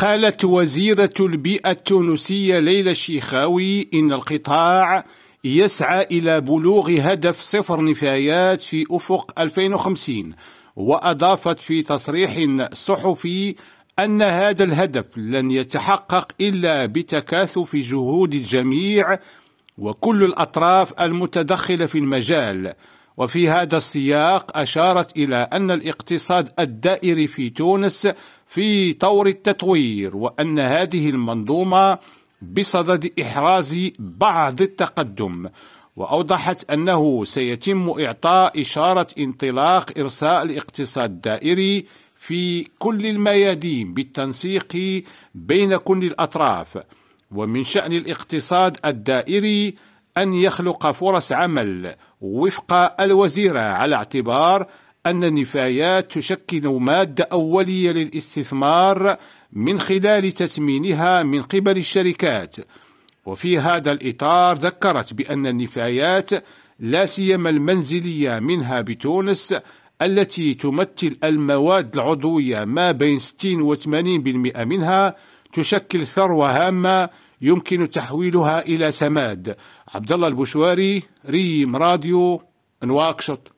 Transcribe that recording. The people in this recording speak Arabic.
قالت وزيرة البيئة التونسية ليلى الشيخاوي إن القطاع يسعى إلى بلوغ هدف صفر نفايات في أفق 2050 وأضافت في تصريح صحفي أن هذا الهدف لن يتحقق إلا بتكاثف جهود الجميع وكل الأطراف المتدخلة في المجال. وفي هذا السياق أشارت إلى أن الاقتصاد الدائري في تونس في طور التطوير وأن هذه المنظومة بصدد إحراز بعض التقدم. وأوضحت أنه سيتم إعطاء إشارة انطلاق إرساء الاقتصاد الدائري في كل الميادين بالتنسيق بين كل الأطراف. ومن شأن الاقتصاد الدائري أن يخلق فرص عمل وفق الوزيرة على اعتبار أن النفايات تشكل مادة أولية للاستثمار من خلال تثمينها من قبل الشركات. وفي هذا الإطار ذكرت بأن النفايات لا سيما المنزلية منها بتونس التي تمثل المواد العضوية ما بين 60 و 80% منها تشكل ثروة هامة يمكن تحويلها إلى سماد. عبد الله البشواري ريم راديو نواكشوط